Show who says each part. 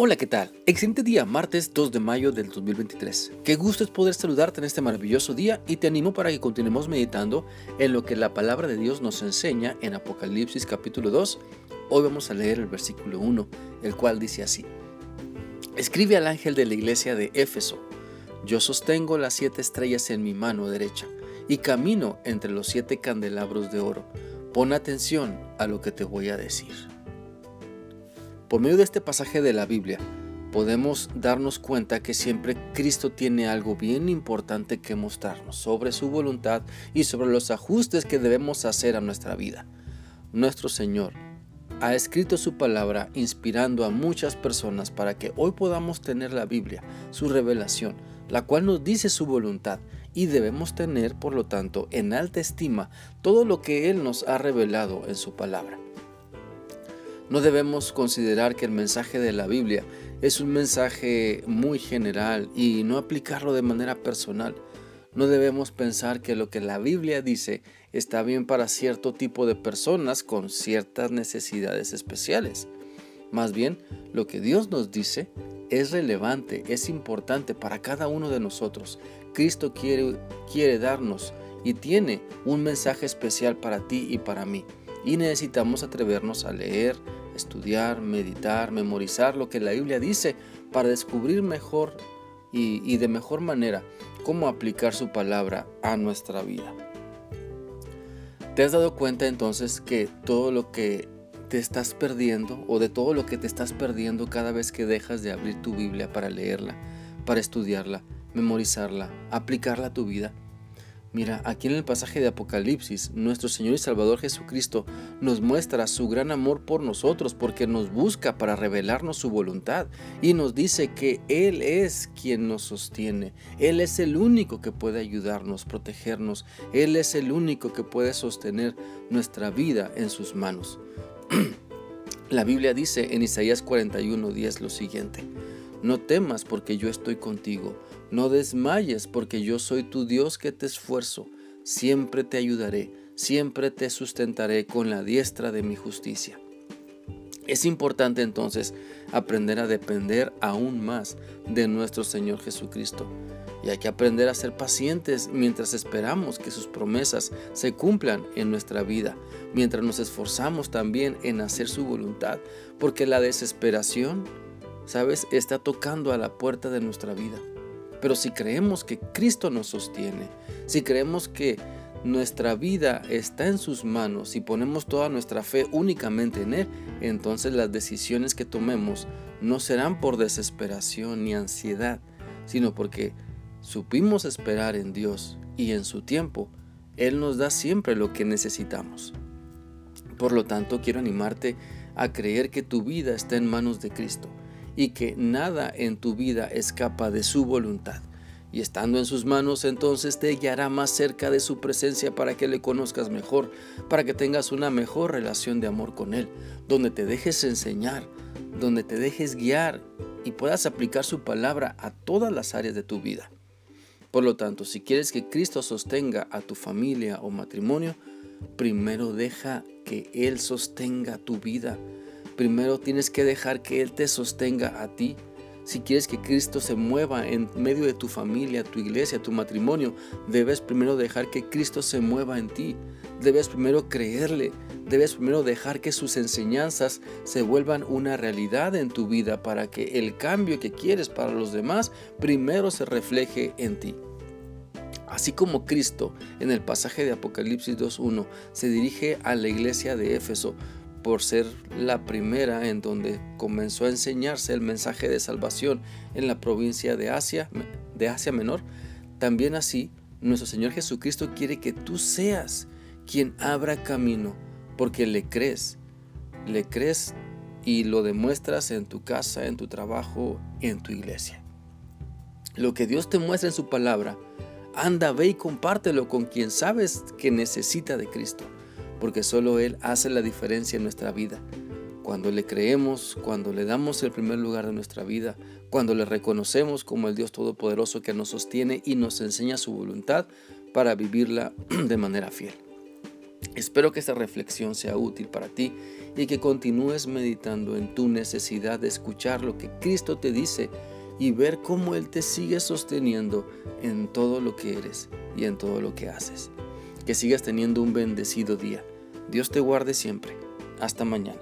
Speaker 1: Hola, ¿qué tal? Excelente día, martes 2 de mayo del 2023. Qué gusto es poder saludarte en este maravilloso día y te animo para que continuemos meditando en lo que la palabra de Dios nos enseña en Apocalipsis capítulo 2. Hoy vamos a leer el versículo 1, el cual dice así. Escribe al ángel de la iglesia de Éfeso, yo sostengo las siete estrellas en mi mano derecha y camino entre los siete candelabros de oro. Pon atención a lo que te voy a decir. Por medio de este pasaje de la Biblia, podemos darnos cuenta que siempre Cristo tiene algo bien importante que mostrarnos sobre su voluntad y sobre los ajustes que debemos hacer a nuestra vida. Nuestro Señor ha escrito su palabra inspirando a muchas personas para que hoy podamos tener la Biblia, su revelación, la cual nos dice su voluntad y debemos tener, por lo tanto, en alta estima todo lo que Él nos ha revelado en su palabra. No debemos considerar que el mensaje de la Biblia es un mensaje muy general y no aplicarlo de manera personal. No debemos pensar que lo que la Biblia dice está bien para cierto tipo de personas con ciertas necesidades especiales. Más bien, lo que Dios nos dice es relevante, es importante para cada uno de nosotros. Cristo quiere, quiere darnos y tiene un mensaje especial para ti y para mí. Y necesitamos atrevernos a leer, estudiar, meditar, memorizar lo que la Biblia dice para descubrir mejor y, de mejor manera cómo aplicar su palabra a nuestra vida. ¿Te has dado cuenta entonces que todo lo que te estás perdiendo o de todo lo que te estás perdiendo cada vez que dejas de abrir tu Biblia para leerla, para estudiarla, memorizarla, aplicarla a tu vida? Mira, aquí en el pasaje de Apocalipsis, nuestro Señor y Salvador Jesucristo nos muestra su gran amor por nosotros porque nos busca para revelarnos su voluntad y nos dice que Él es quien nos sostiene, Él es el único que puede ayudarnos, protegernos, Él es el único que puede sostener nuestra vida en sus manos. La Biblia dice en Isaías 41:10 lo siguiente, no temas porque yo estoy contigo no desmayes, porque yo soy tu Dios que te esfuerzo. Siempre te ayudaré, siempre te sustentaré con la diestra de mi justicia. Es importante entonces aprender a depender aún más de nuestro Señor Jesucristo. Y hay que aprender a ser pacientes mientras esperamos que sus promesas se cumplan en nuestra vida, mientras nos esforzamos también en hacer su voluntad, porque la desesperación, sabes, está tocando a la puerta de nuestra vida. Pero si creemos que Cristo nos sostiene, si creemos que nuestra vida está en sus manos y ponemos toda nuestra fe únicamente en Él, entonces las decisiones que tomemos no serán por desesperación ni ansiedad, sino porque supimos esperar en Dios y en su tiempo, Él nos da siempre lo que necesitamos. Por lo tanto, quiero animarte a creer que tu vida está en manos de Cristo y que nada en tu vida escapa de su voluntad. Y estando en sus manos, entonces te guiará más cerca de su presencia para que le conozcas mejor, para que tengas una mejor relación de amor con Él, donde te dejes enseñar, donde te dejes guiar y puedas aplicar su palabra a todas las áreas de tu vida. Por lo tanto, si quieres que Cristo sostenga a tu familia o matrimonio, primero deja que Él sostenga tu vida primero tienes que dejar que Él te sostenga a ti. Si quieres que Cristo se mueva en medio de tu familia, tu iglesia, tu matrimonio, debes primero dejar que Cristo se mueva en ti. Debes primero creerle. Debes primero dejar que sus enseñanzas se vuelvan una realidad en tu vida para que el cambio que quieres para los demás primero se refleje en ti. Así como Cristo en el pasaje de Apocalipsis 2.1 se dirige a la iglesia de Éfeso por ser la primera en donde comenzó a enseñarse el mensaje de salvación en la provincia de Asia, de Asia Menor, también así nuestro Señor Jesucristo quiere que tú seas quien abra camino, porque le crees, le crees y lo demuestras en tu casa, en tu trabajo, en tu iglesia. Lo que Dios te muestra en su palabra, anda, ve y compártelo con quien sabes que necesita de Cristo porque solo Él hace la diferencia en nuestra vida. Cuando le creemos, cuando le damos el primer lugar de nuestra vida, cuando le reconocemos como el Dios Todopoderoso que nos sostiene y nos enseña su voluntad para vivirla de manera fiel. Espero que esta reflexión sea útil para ti y que continúes meditando en tu necesidad de escuchar lo que Cristo te dice y ver cómo Él te sigue sosteniendo en todo lo que eres y en todo lo que haces que sigas teniendo un bendecido día. Dios te guarde siempre. Hasta mañana.